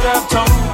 should have told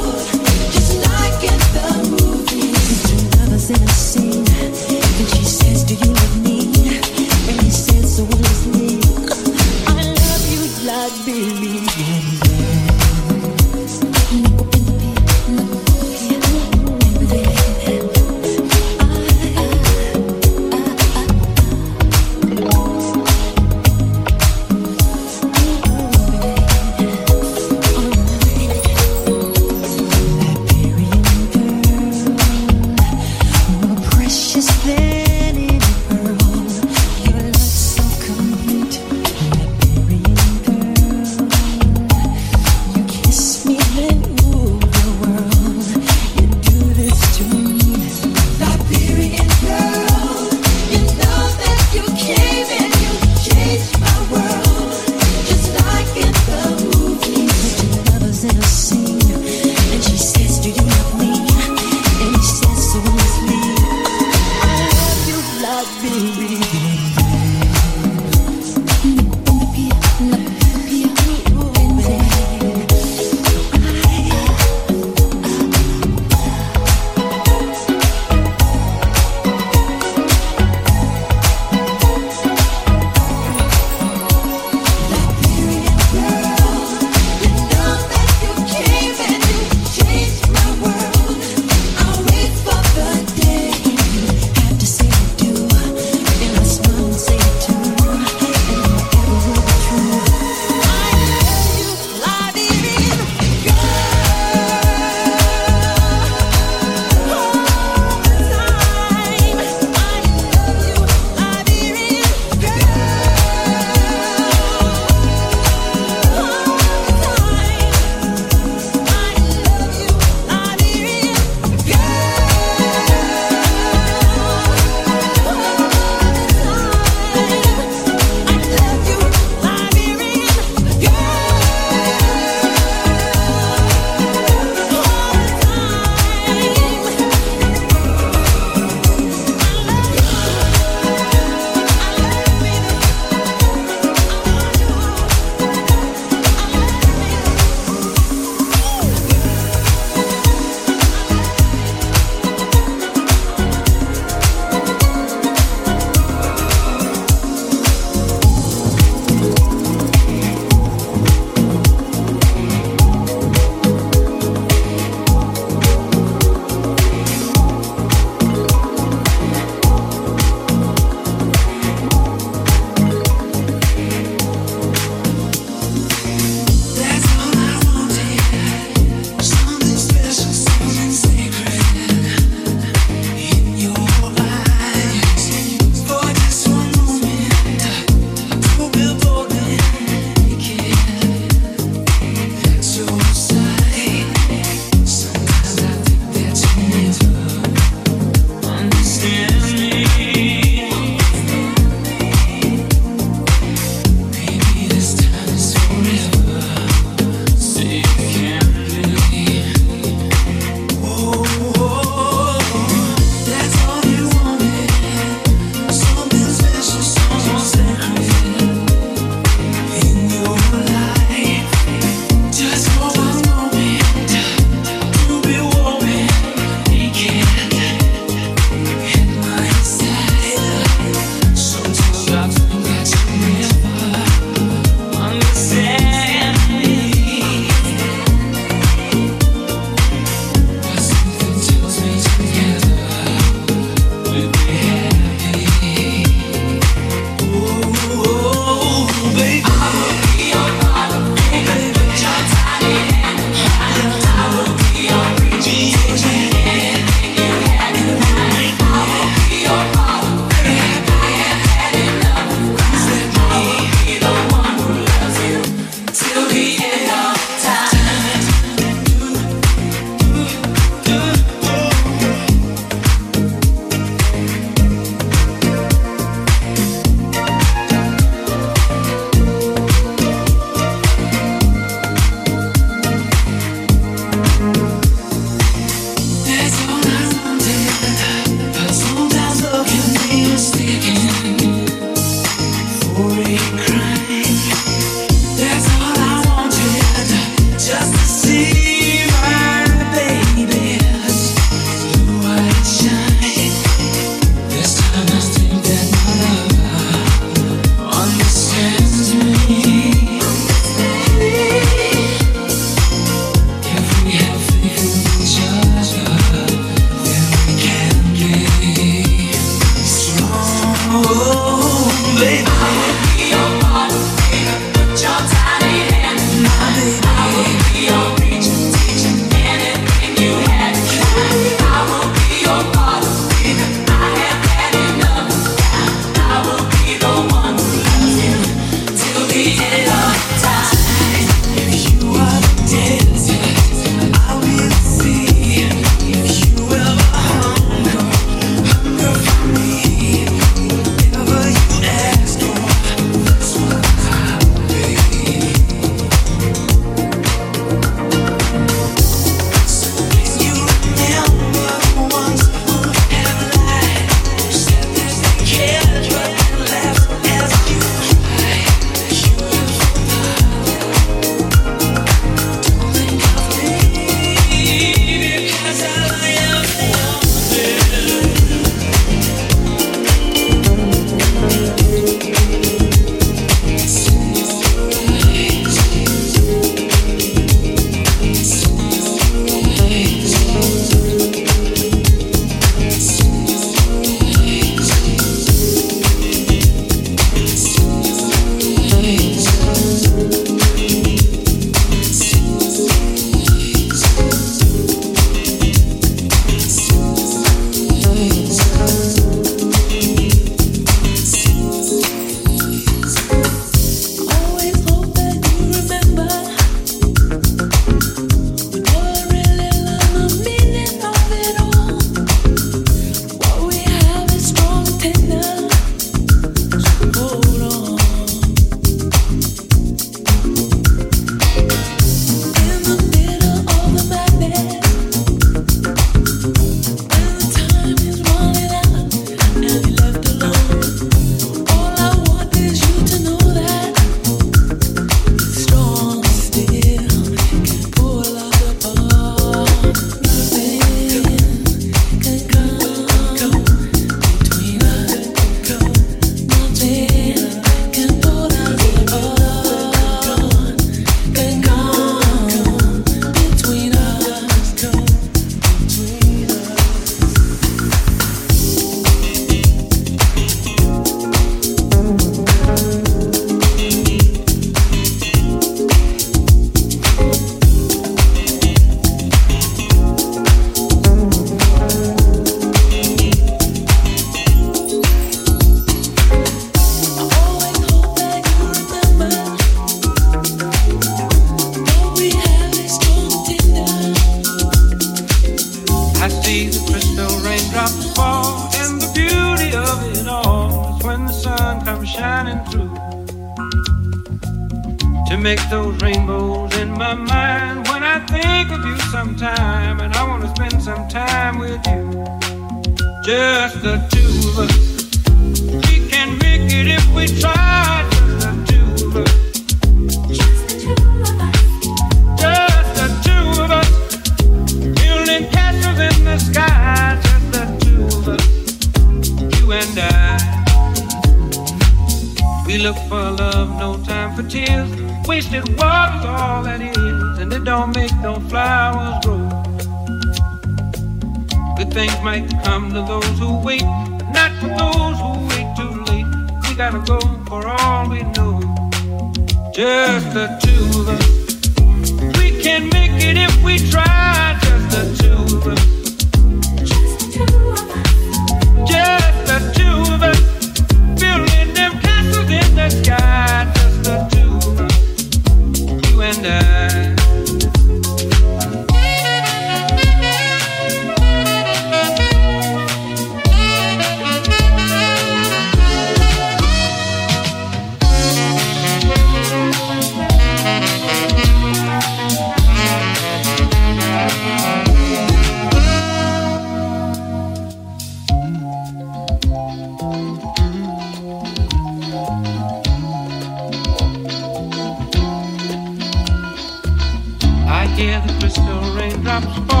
crystal